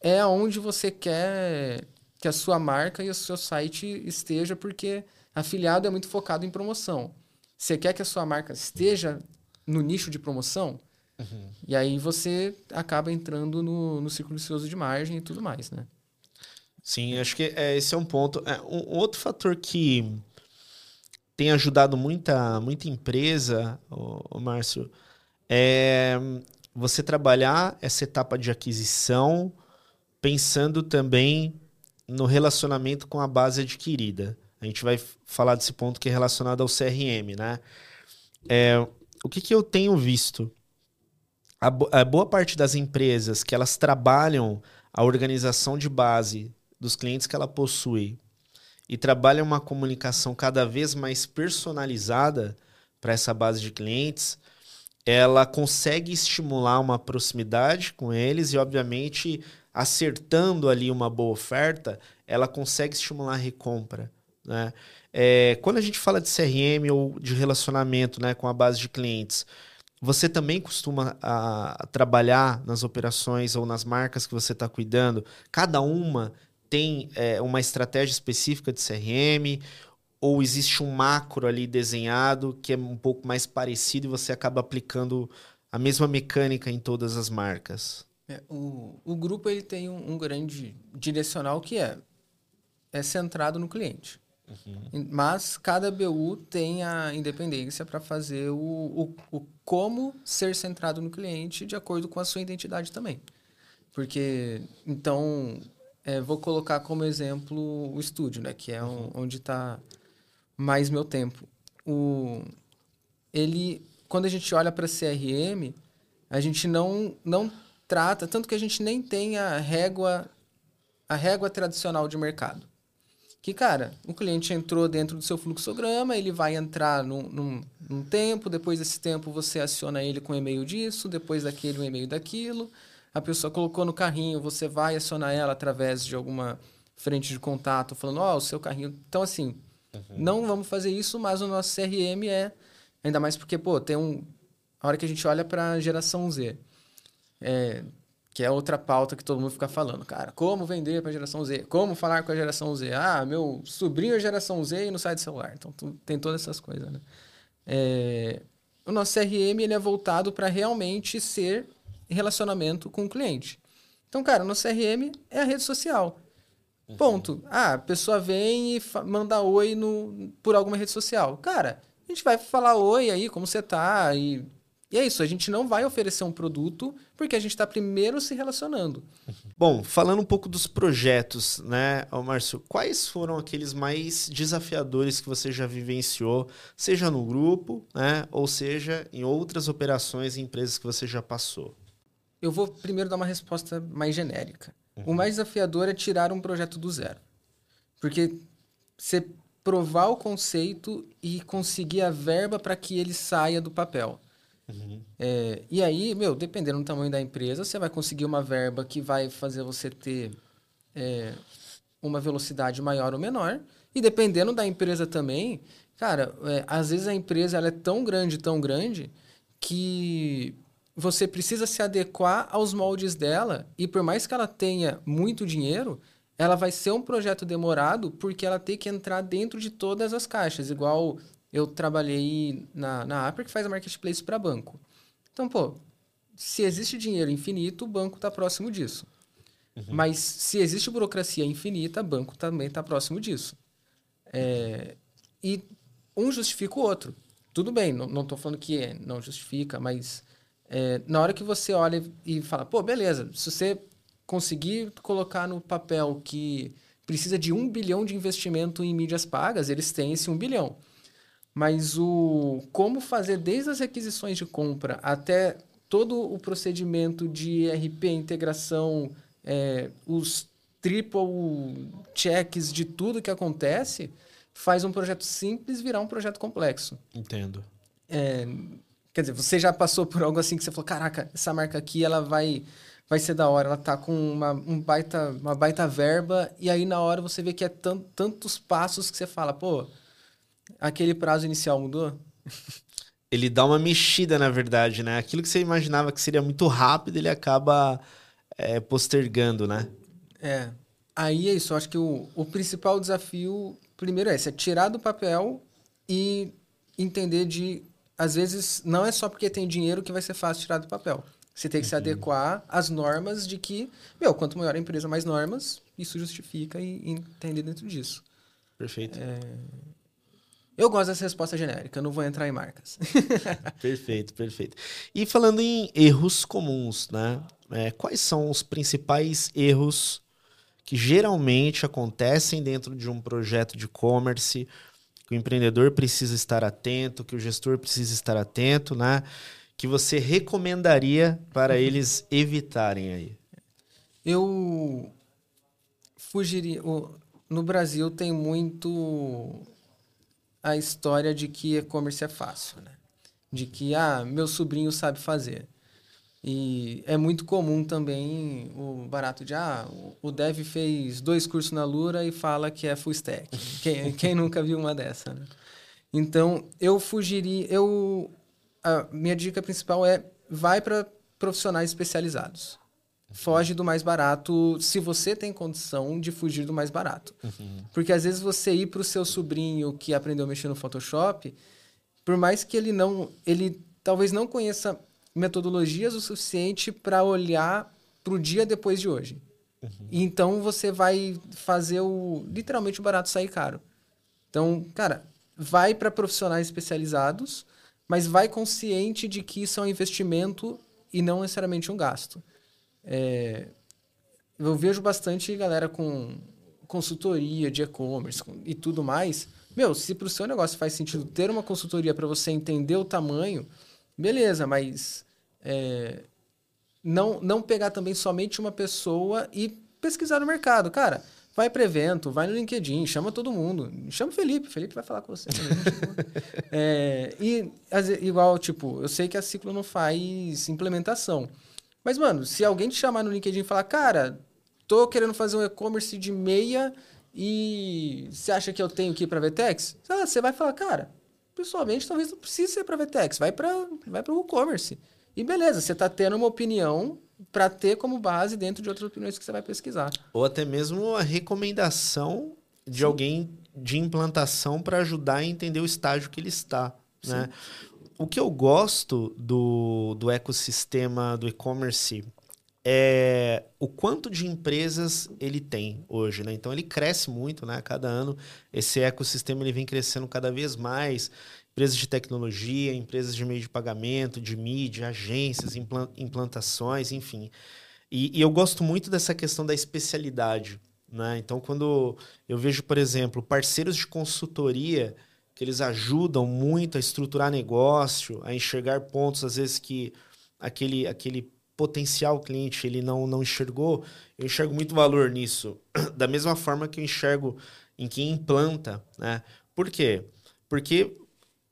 é onde você quer que a sua marca e o seu site esteja, porque afiliado é muito focado em promoção. Você quer que a sua marca esteja no nicho de promoção? Uhum. E aí você acaba entrando no, no círculo vicioso de margem e tudo mais, né? Sim, acho que é, esse é um ponto. É, um, outro fator que tem ajudado muita, muita empresa, o, Márcio, é você trabalhar essa etapa de aquisição pensando também no relacionamento com a base adquirida. A gente vai falar desse ponto que é relacionado ao CRM, né? É, o que, que eu tenho visto? A, a boa parte das empresas que elas trabalham a organização de base dos clientes que ela possui e trabalham uma comunicação cada vez mais personalizada para essa base de clientes, ela consegue estimular uma proximidade com eles e, obviamente, acertando ali uma boa oferta, ela consegue estimular a recompra. Né? É, quando a gente fala de CRM ou de relacionamento né, com a base de clientes, você também costuma a, a trabalhar nas operações ou nas marcas que você está cuidando? Cada uma tem é, uma estratégia específica de CRM? Ou existe um macro ali desenhado que é um pouco mais parecido e você acaba aplicando a mesma mecânica em todas as marcas? É, o, o grupo ele tem um, um grande direcional que é, é centrado no cliente. Uhum. Mas cada BU tem a independência para fazer o, o, o, como ser centrado no cliente de acordo com a sua identidade também. Porque, então, é, vou colocar como exemplo o estúdio, né? Que é uhum. onde está mais meu tempo. O, ele, quando a gente olha para CRM, a gente não, não trata, tanto que a gente nem tem a régua, a régua tradicional de mercado que, cara, o cliente entrou dentro do seu fluxograma, ele vai entrar num, num, num tempo, depois desse tempo você aciona ele com um e-mail disso, depois daquele um e-mail daquilo. a pessoa colocou no carrinho, você vai acionar ela através de alguma frente de contato, falando, ó, oh, o seu carrinho. Então, assim, uhum. não vamos fazer isso, mas o nosso CRM é. Ainda mais porque, pô, tem um. A hora que a gente olha para a geração Z, é, que é outra pauta que todo mundo fica falando, cara, como vender para a geração Z? Como falar com a geração Z? Ah, meu sobrinho é geração Z e não sai do celular. Então, tu, tem todas essas coisas, né? É, o nosso CRM ele é voltado para realmente ser relacionamento com o cliente. Então, cara, o nosso CRM é a rede social. Uhum. Ponto. Ah, a pessoa vem e manda oi no, por alguma rede social. Cara, a gente vai falar oi aí, como você tá? E, e é isso, a gente não vai oferecer um produto porque a gente está primeiro se relacionando. Bom, falando um pouco dos projetos, né, Márcio, quais foram aqueles mais desafiadores que você já vivenciou, seja no grupo, né, ou seja em outras operações e empresas que você já passou? Eu vou primeiro dar uma resposta mais genérica. Uhum. O mais desafiador é tirar um projeto do zero. Porque você provar o conceito e conseguir a verba para que ele saia do papel. Uhum. É, e aí, meu, dependendo do tamanho da empresa, você vai conseguir uma verba que vai fazer você ter é, uma velocidade maior ou menor. E dependendo da empresa também, cara, é, às vezes a empresa ela é tão grande, tão grande, que você precisa se adequar aos moldes dela e por mais que ela tenha muito dinheiro, ela vai ser um projeto demorado porque ela tem que entrar dentro de todas as caixas, igual eu trabalhei na, na Apple que faz a marketplace para banco. Então, pô, se existe dinheiro infinito, o banco está próximo disso. Uhum. Mas se existe burocracia infinita, o banco também está próximo disso. É, e um justifica o outro. Tudo bem, não estou falando que é, não justifica, mas é, na hora que você olha e fala, pô, beleza, se você conseguir colocar no papel que precisa de um bilhão de investimento em mídias pagas, eles têm esse um bilhão. Mas o como fazer desde as requisições de compra até todo o procedimento de RP, integração, é, os triple checks de tudo que acontece, faz um projeto simples virar um projeto complexo. Entendo. É, Quer dizer, você já passou por algo assim que você falou, caraca, essa marca aqui, ela vai vai ser da hora, ela tá com uma, um baita, uma baita verba, e aí na hora você vê que é tantos passos que você fala, pô, aquele prazo inicial mudou? Ele dá uma mexida, na verdade, né? Aquilo que você imaginava que seria muito rápido, ele acaba é, postergando, né? É. Aí é isso, eu acho que o, o principal desafio, primeiro é esse, é tirar do papel e entender de às vezes, não é só porque tem dinheiro que vai ser fácil tirar do papel. Você tem que uhum. se adequar às normas de que, meu, quanto maior a empresa, mais normas, isso justifica e, e entender dentro disso. Perfeito. É... Eu gosto dessa resposta genérica, não vou entrar em marcas. <laughs> perfeito, perfeito. E falando em erros comuns, né? É, quais são os principais erros que geralmente acontecem dentro de um projeto de e-commerce que o empreendedor precisa estar atento, que o gestor precisa estar atento, né? Que você recomendaria para uhum. eles evitarem aí? Eu fugiria. No Brasil tem muito a história de que e-commerce é fácil, né? De que, ah, meu sobrinho sabe fazer. E é muito comum também o barato de, ah, o dev fez dois cursos na Lura e fala que é full stack. <laughs> quem, quem nunca viu uma dessa, né? Então, eu fugiria, eu a minha dica principal é vai para profissionais especializados. Foge do mais barato se você tem condição de fugir do mais barato. Uhum. Porque às vezes você ir para o seu sobrinho que aprendeu a mexer no Photoshop, por mais que ele não, ele talvez não conheça metodologias o suficiente para olhar para o dia depois de hoje. Uhum. Então você vai fazer o literalmente o barato sair caro. Então, cara, vai para profissionais especializados, mas vai consciente de que isso é um investimento e não necessariamente um gasto. É, eu vejo bastante galera com consultoria de e-commerce e tudo mais. Meu, se para o seu negócio faz sentido ter uma consultoria para você entender o tamanho, beleza, mas é, não, não pegar também somente uma pessoa e pesquisar no mercado. Cara, vai para evento, vai no LinkedIn, chama todo mundo. Chama o Felipe, Felipe vai falar com você. <laughs> é, e igual, tipo, eu sei que a Ciclo não faz implementação, Mas, mano, se alguém te chamar no LinkedIn e falar, cara, tô querendo fazer um e-commerce de meia e você acha que eu tenho que ir pra Vetex? Ah, você vai falar, cara, pessoalmente talvez não precise ser pra Vetex, vai para vai o e-commerce. E beleza, você tá tendo uma opinião para ter como base dentro de outras opiniões que você vai pesquisar. Ou até mesmo a recomendação de Sim. alguém de implantação para ajudar a entender o estágio que ele está. Né? O que eu gosto do, do ecossistema do e-commerce é o quanto de empresas ele tem hoje, né? Então ele cresce muito, né? Cada ano esse ecossistema ele vem crescendo cada vez mais. Empresas de tecnologia, empresas de meio de pagamento, de mídia, agências, implantações, enfim. E, e eu gosto muito dessa questão da especialidade, né? Então quando eu vejo, por exemplo, parceiros de consultoria que eles ajudam muito a estruturar negócio, a enxergar pontos às vezes que aquele aquele potencial cliente ele não não enxergou, eu enxergo muito valor nisso. <clears throat> Da mesma forma que eu enxergo em quem implanta, né? Por quê? Porque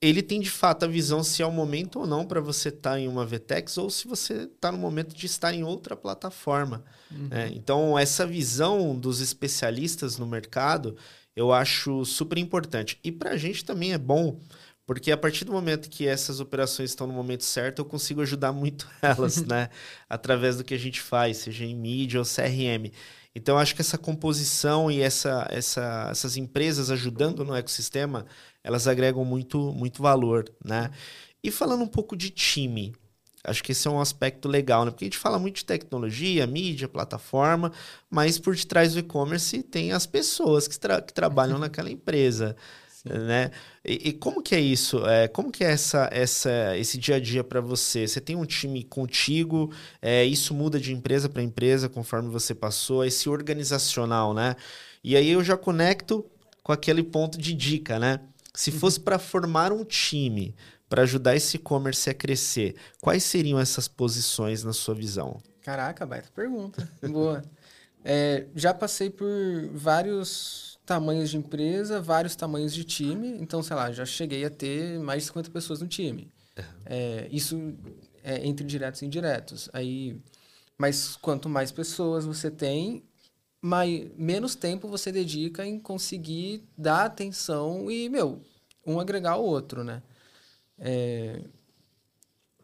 ele tem de fato a visão se é o momento ou não para você estar tá em uma VTEX ou se você está no momento de estar em outra plataforma. Uhum. Né? Então, essa visão dos especialistas no mercado, eu acho super importante. E para a gente também é bom, porque a partir do momento que essas operações estão no momento certo, eu consigo ajudar muito <laughs> elas, né? <laughs> Através do que a gente faz, seja em mídia ou CRM. Então, acho que essa composição e essa, essa, essas empresas ajudando no ecossistema, elas agregam muito, muito valor, né? E falando um pouco de time, Acho que esse é um aspecto legal, né? Porque a gente fala muito de tecnologia, mídia, plataforma, mas por detrás do e-commerce tem as pessoas que, tra que trabalham <laughs> naquela empresa. Né? E, e, como que é isso? É, como que é essa, essa, esse dia a dia para você? Você tem um time contigo? É, isso muda de empresa para empresa conforme você passou? Esse organizacional, né? E aí eu já conecto com aquele ponto de dica, né? Se uhum. fosse para formar um time, para ajudar esse e-commerce a crescer, quais seriam essas posições na sua visão? Caraca, baita pergunta. <laughs> Boa. É, já passei por vários tamanhos de empresa, vários tamanhos de time. Então, sei lá, já cheguei a ter mais de 50 pessoas no time. É, isso é entre diretos e indiretos. Aí, mas quanto mais pessoas você tem, mais, menos tempo você dedica em conseguir dar atenção e, meu, um agregar o outro, né? É,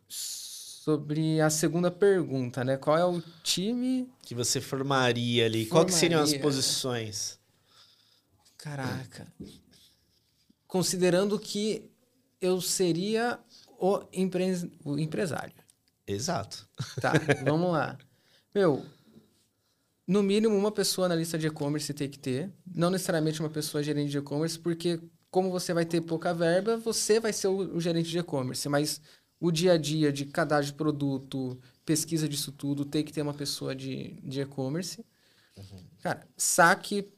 sobre a segunda pergunta, né? Qual é o time que você formaria ali? Qual que seriam as posições? Caraca. Considerando que eu seria o, empre... o empresário. Exato. Tá, vamos lá. Meu, no mínimo uma pessoa na lista de e-commerce tem que ter. Não necessariamente uma pessoa gerente de e-commerce, porque como você vai ter pouca verba, você vai ser o, o gerente de e-commerce, mas o dia a dia de cadastro de produto, pesquisa disso tudo, tem que ter uma pessoa de, de e-commerce. Uhum. Cara, saque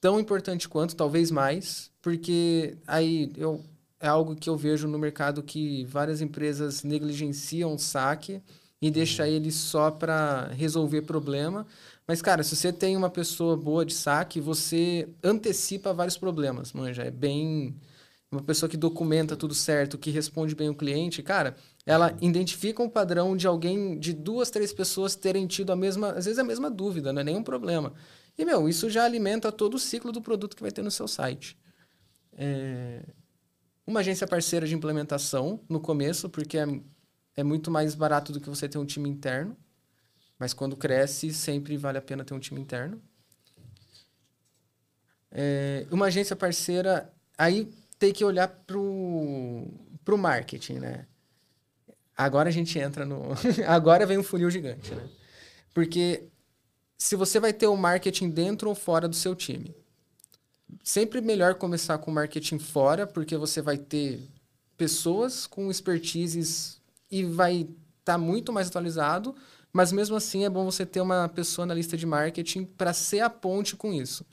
tão importante quanto, talvez mais, porque aí eu, é algo que eu vejo no mercado que várias empresas negligenciam o saque e deixa uhum. ele só para resolver problema, mas, cara, se você tem uma pessoa boa de saque, você antecipa vários problemas, manja. É bem. Uma pessoa que documenta tudo certo, que responde bem o cliente, cara, ela identifica um padrão de alguém, de duas, três pessoas terem tido a mesma, às vezes a mesma dúvida, não é nenhum problema. E, meu, isso já alimenta todo o ciclo do produto que vai ter no seu site. É... Uma agência parceira de implementação no começo, porque é, é muito mais barato do que você ter um time interno. Mas quando cresce, sempre vale a pena ter um time interno. É, uma agência parceira, aí tem que olhar pro, pro marketing, né? Agora a gente entra no. <laughs> Agora vem um funil gigante, né? Porque se você vai ter o marketing dentro ou fora do seu time, sempre melhor começar com marketing fora, porque você vai ter pessoas com expertises e vai estar tá muito mais atualizado mas mesmo assim é bom você ter uma pessoa na lista de marketing para ser a ponte com isso.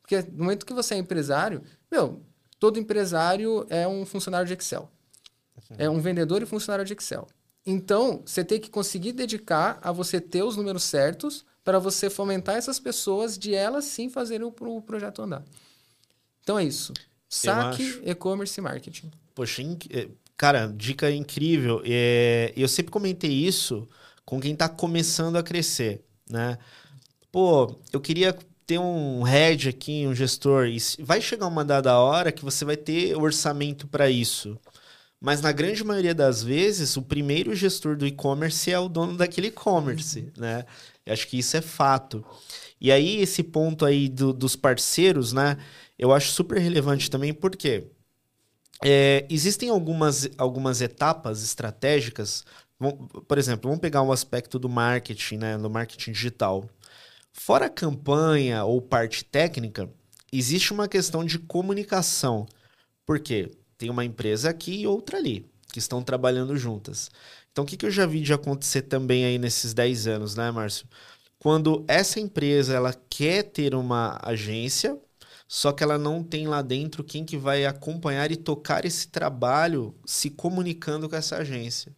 Porque no momento que você é empresário, meu, todo empresário é um funcionário de Excel. É um vendedor e funcionário de Excel. Então, você tem que conseguir dedicar a você ter os números certos para você fomentar essas pessoas de elas sim fazerem o, o projeto andar. Então é isso. Saque, e-commerce e marketing. Poxa, eh, cara, dica incrível. É, eu sempre comentei isso com quem está começando a crescer, né? Pô, eu queria ter um head aqui, um gestor, e vai chegar uma dada hora que você vai ter orçamento para isso. Mas na grande maioria das vezes, o primeiro gestor do e-commerce é o dono daquele e-commerce, né? Eu acho que isso é fato. E aí, esse ponto aí do, dos parceiros, né? Eu acho super relevante também, porque é, existem algumas, algumas etapas estratégicas. Por exemplo, vamos pegar um aspecto do marketing, né? No marketing digital. Fora campanha ou parte técnica, existe uma questão de comunicação. Por quê? Tem uma empresa aqui e outra ali, que estão trabalhando juntas. Então, o que, que eu já vi de acontecer também aí nesses 10 anos, né, Márcio? Quando essa empresa ela quer ter uma agência, só que ela não tem lá dentro quem que vai acompanhar e tocar esse trabalho se comunicando com essa agência.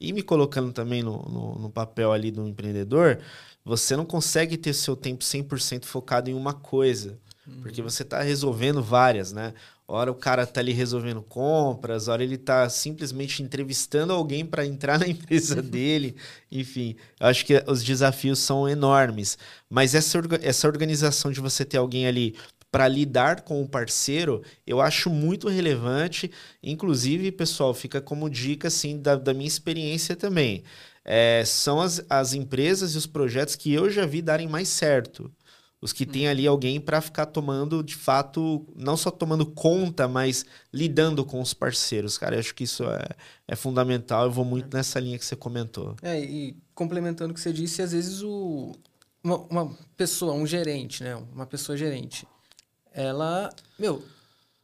E me colocando também no, no, no papel ali do empreendedor, você não consegue ter seu tempo 100% focado em uma coisa. Uhum. Porque você está resolvendo várias, né? Ora o cara tá ali resolvendo compras, ora ele tá simplesmente entrevistando alguém para entrar <laughs> na empresa dele. Enfim, eu acho que os desafios são enormes. Mas essa, essa organização de você ter alguém ali para lidar com o parceiro, eu acho muito relevante. Inclusive, pessoal, fica como dica assim da, da minha experiência também. É, são as, as empresas e os projetos que eu já vi darem mais certo. Os que tem ali alguém para ficar tomando, de fato, não só tomando conta, mas lidando com os parceiros, cara. Eu acho que isso é, é fundamental. Eu vou muito nessa linha que você comentou. É, e complementando o que você disse, às vezes o, uma, uma pessoa, um gerente, né? Uma pessoa gerente, ela, meu,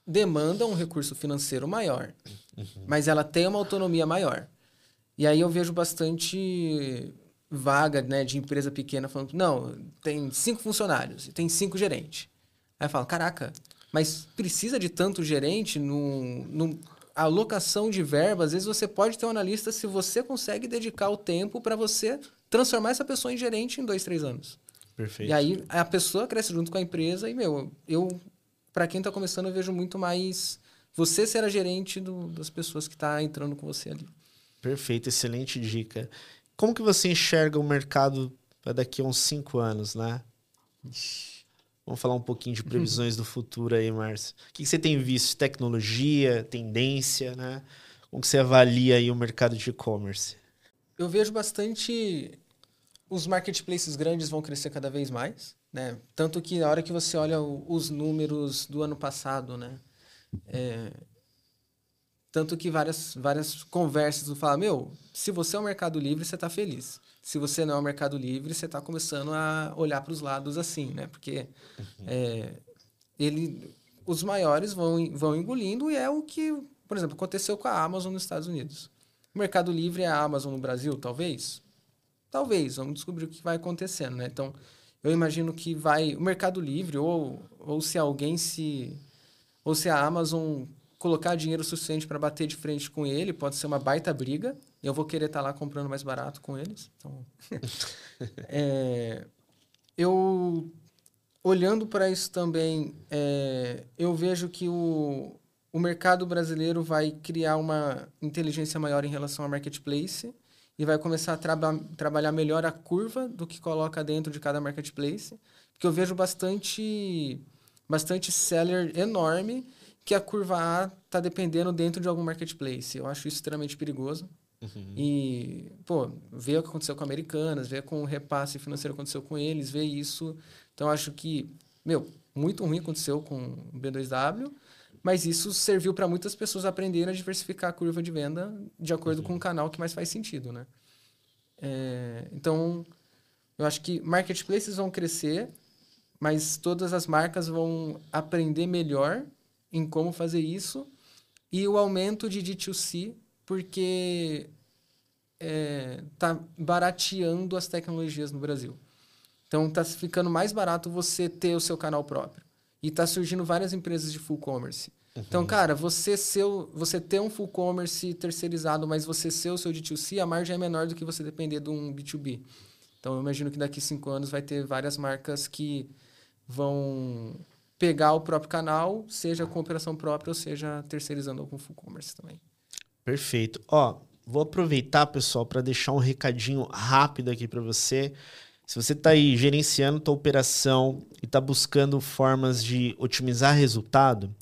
demanda um recurso financeiro maior, uhum. mas ela tem uma autonomia maior. E aí eu vejo bastante vaga né, de empresa pequena falando, não, tem cinco funcionários e tem cinco gerentes. Aí eu falo, caraca, mas precisa de tanto gerente no, no alocação de verba, às vezes você pode ter um analista se você consegue dedicar o tempo para você transformar essa pessoa em gerente em dois, três anos. Perfeito. E aí a pessoa cresce junto com a empresa e, meu, eu, para quem está começando, eu vejo muito mais você ser a gerente do, das pessoas que está entrando com você ali. Perfeito, excelente dica. Como que você enxerga o mercado daqui a uns cinco anos, né? Vamos falar um pouquinho de <laughs> previsões do futuro aí, Márcio. O que você tem visto? Tecnologia, tendência, né? Como que você avalia aí o mercado de e-commerce? Eu vejo bastante... Os marketplaces grandes vão crescer cada vez mais, né? Tanto que na hora que você olha os números do ano passado, né? É, tanto que várias, várias conversas vão falar, meu, se você é o Mercado Livre, você está feliz. Se você não é o Mercado Livre, você está começando a olhar para os lados assim, né? Porque uhum. é, ele, os maiores vão, vão engolindo e é o que, por exemplo, aconteceu com a Amazon nos Estados Unidos. O Mercado Livre é a Amazon no Brasil, talvez? Talvez, vamos descobrir o que vai acontecendo, né? Então, eu imagino que vai... O Mercado Livre, ou, ou se alguém se... Ou se a Amazon colocar dinheiro suficiente para bater de frente com ele, pode ser uma baita briga. Eu vou querer estar tá lá comprando mais barato com eles. Então, <laughs> é, eu olhando para isso também, é, eu vejo que o, o mercado brasileiro vai criar uma inteligência maior em relação ao marketplace e vai começar a traba trabalhar melhor a curva do que coloca dentro de cada marketplace, porque eu vejo bastante bastante seller enorme que a curva A está dependendo dentro de algum marketplace. Eu acho isso extremamente perigoso. Uhum. E, pô, ver o que aconteceu com Americanas, ver com o repasse financeiro que aconteceu com eles, ver isso. Então, acho que, meu, muito ruim aconteceu com o B2W, mas isso serviu para muitas pessoas aprenderem a diversificar a curva de venda de acordo uhum. com o canal que mais faz sentido, né? É, então, eu acho que marketplaces vão crescer, mas todas as marcas vão aprender melhor em como fazer isso e o aumento de D2C, porque está é, barateando as tecnologias no Brasil. Então está ficando mais barato você ter o seu canal próprio. E está surgindo várias empresas de full commerce. Uhum. Então, cara, você, seu, você ter um full commerce terceirizado, mas você ser o seu D2C, a margem é menor do que você depender de um B2B. Então, eu imagino que daqui cinco anos vai ter várias marcas que vão pegar o próprio canal, seja com operação própria ou seja terceirizando algum full commerce também. Perfeito. Ó, vou aproveitar, pessoal, para deixar um recadinho rápido aqui para você. Se você está aí gerenciando tua operação e está buscando formas de otimizar resultado,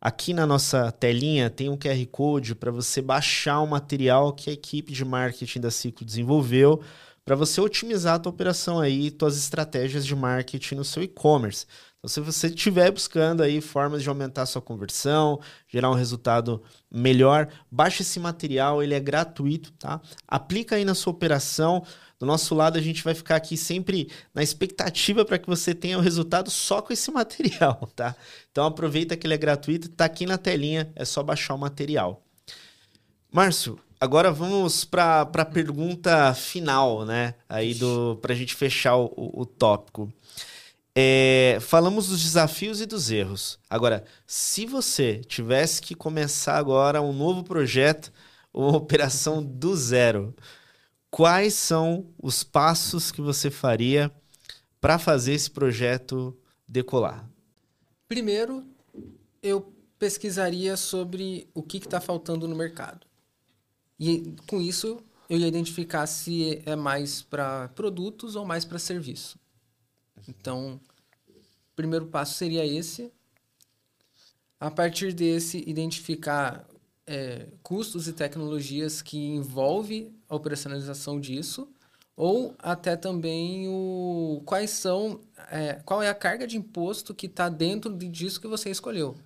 aqui na nossa telinha tem um QR Code para você baixar o material que a equipe de marketing da Ciclo desenvolveu para você otimizar a tua operação aí, tuas estratégias de marketing no seu e-commerce. Então, se você estiver buscando aí formas de aumentar a sua conversão, gerar um resultado melhor, baixe esse material, ele é gratuito, tá? Aplica aí na sua operação. Do nosso lado, a gente vai ficar aqui sempre na expectativa para que você tenha o resultado só com esse <laughs> material, tá? Então aproveita que ele é gratuito, tá aqui na telinha, é só baixar o material. Márcio, agora vamos para a pergunta final, né? Aí do para a gente fechar o, o, tópico. É, falamos dos desafios e dos erros. Agora, se você tivesse que começar agora um novo projeto, uma <laughs> operação do zero, quais são os passos que você faria para fazer esse projeto decolar? Primeiro, eu pesquisaria sobre o que está faltando no mercado. E com isso, eu ia identificar se é mais para produtos ou mais para serviço. Então, o primeiro passo seria esse. A partir desse, identificar é, custos e tecnologias que envolve a operacionalização disso, ou até também o quais são, é, qual é a carga de imposto que está dentro disso que você escolheu.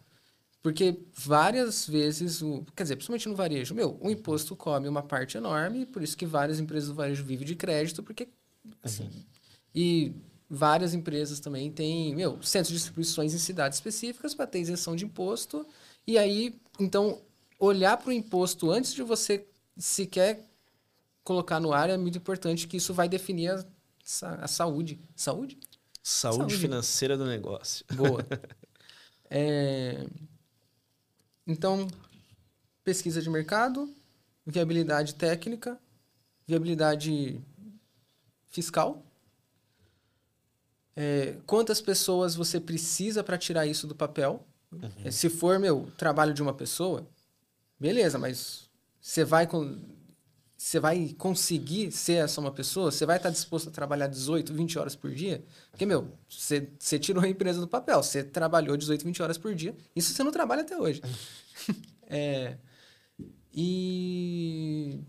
Porque várias vezes, o, quer dizer, principalmente no varejo, meu, o imposto come uma parte enorme, por isso que várias empresas do varejo vivem de crédito, porque assim, uhum. e várias empresas também têm, meu, centros de distribuições em cidades específicas para ter isenção de imposto. E aí, então, olhar para o imposto antes de você sequer colocar no ar é muito importante, que isso vai definir a, a saúde. Saúde? Saúde, saúde financeira do negócio. Boa. <laughs> é... Então, pesquisa de mercado, viabilidade técnica, viabilidade fiscal, é, quantas pessoas você precisa para tirar isso do papel. Uhum. Se for, meu, trabalho de uma pessoa, beleza, mas você vai com, você vai conseguir ser essa uma pessoa? Você vai estar disposto a trabalhar 18, 20 horas por dia? Porque, meu, você, você tirou a empresa do papel, você trabalhou 18, 20 horas por dia, isso você não trabalha até hoje. <laughs> é, e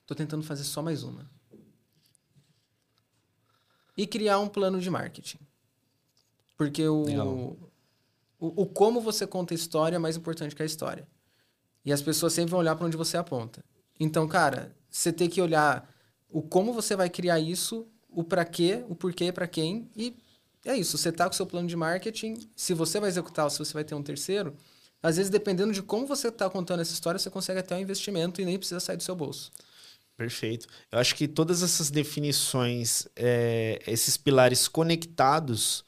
Estou tentando fazer só mais uma. E criar um plano de marketing. Porque o, o, o, como você conta a história é mais importante que a história. E as pessoas sempre vão olhar para onde você aponta. Então, cara, você tem que olhar o como você vai criar isso, o para quê, o porquê, para quem. E é isso. Você tá com o seu plano de marketing. Se você vai executar ou se você vai ter um terceiro, às vezes, dependendo de como você está contando essa história, você consegue até um investimento e nem precisa sair do seu bolso. Perfeito. Eu acho que todas essas definições, é, esses pilares conectados,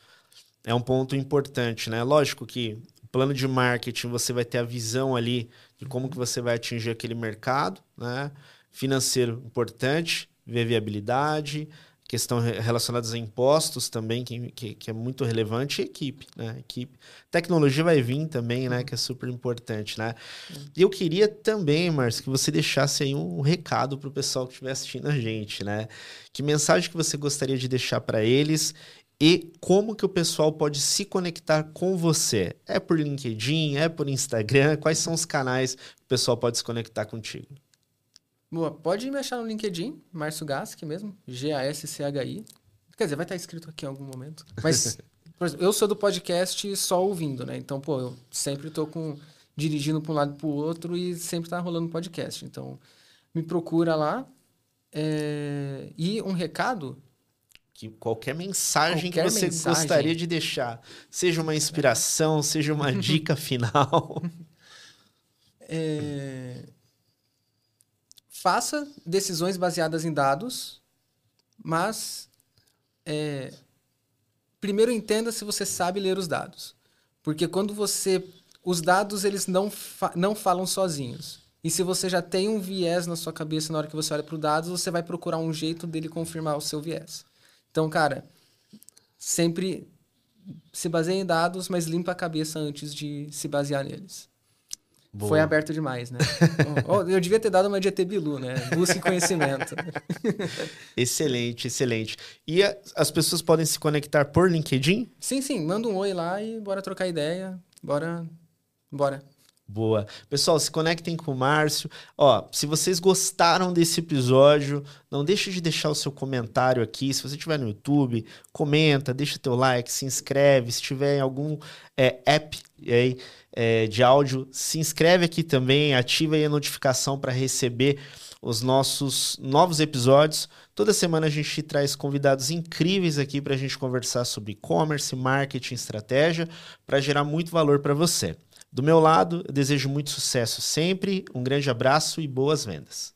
é um ponto importante, né? Lógico que plano de marketing você vai ter a visão ali de como que você vai atingir aquele mercado, né? Financeiro importante, ver viabilidade, questão relacionada a impostos também, que, que, que, é muito relevante, e equipe, né? Equipe. Tecnologia vai vir também, né? Que é super importante, né? E eu queria também, Márcio, que você deixasse aí um recado para o pessoal que estiver assistindo a gente, né? Que mensagem que você gostaria de deixar para eles e como que o pessoal pode se conectar com você? É por LinkedIn? É por Instagram? Quais são os canais que o pessoal pode se conectar contigo? Boa, pode me achar no LinkedIn, Márcio Gask mesmo, G-A-S-C-H-I. Quer dizer, vai estar escrito aqui em algum momento. Mas, <laughs> por exemplo, eu sou do podcast só ouvindo, né? Então, pô, eu sempre estou com, dirigindo para um lado e para o outro e sempre está rolando podcast. Então, me procura lá. É... E um recado que qualquer mensagem qualquer que você mensagem. gostaria de deixar, seja uma inspiração, seja uma <laughs> dica final. <laughs> É faça decisões baseadas em dados, mas é, primeiro entenda se você sabe ler os dados. Porque quando você. Os dados eles não, fa não falam sozinhos. E se você já tem um viés na sua cabeça na hora que você olha para o dados, você vai procurar um jeito dele confirmar o seu viés. Então, cara, sempre se baseia em dados, mas limpa a cabeça antes de se basear neles. Boa. Foi aberto demais, né? <laughs> Eu devia ter dado uma de Bilu, né? Busque conhecimento. <laughs> excelente, excelente. E a, as pessoas podem se conectar por LinkedIn? Sim, sim. Manda um oi lá e bora trocar ideia. Bora. Bora. Boa. Pessoal, se conectem com o Márcio. Ó, se vocês gostaram desse episódio, não deixe de deixar o seu comentário aqui. Se você estiver no YouTube, comenta, deixa teu like, se inscreve. Se tiver em algum é, app é, de áudio, se inscreve aqui também, ativa aí a notificação para receber os nossos novos episódios. Toda semana a gente traz convidados incríveis aqui para a gente conversar sobre e-commerce, marketing, estratégia, para gerar muito valor para você. Do meu lado, eu desejo muito sucesso sempre, um grande abraço e boas vendas.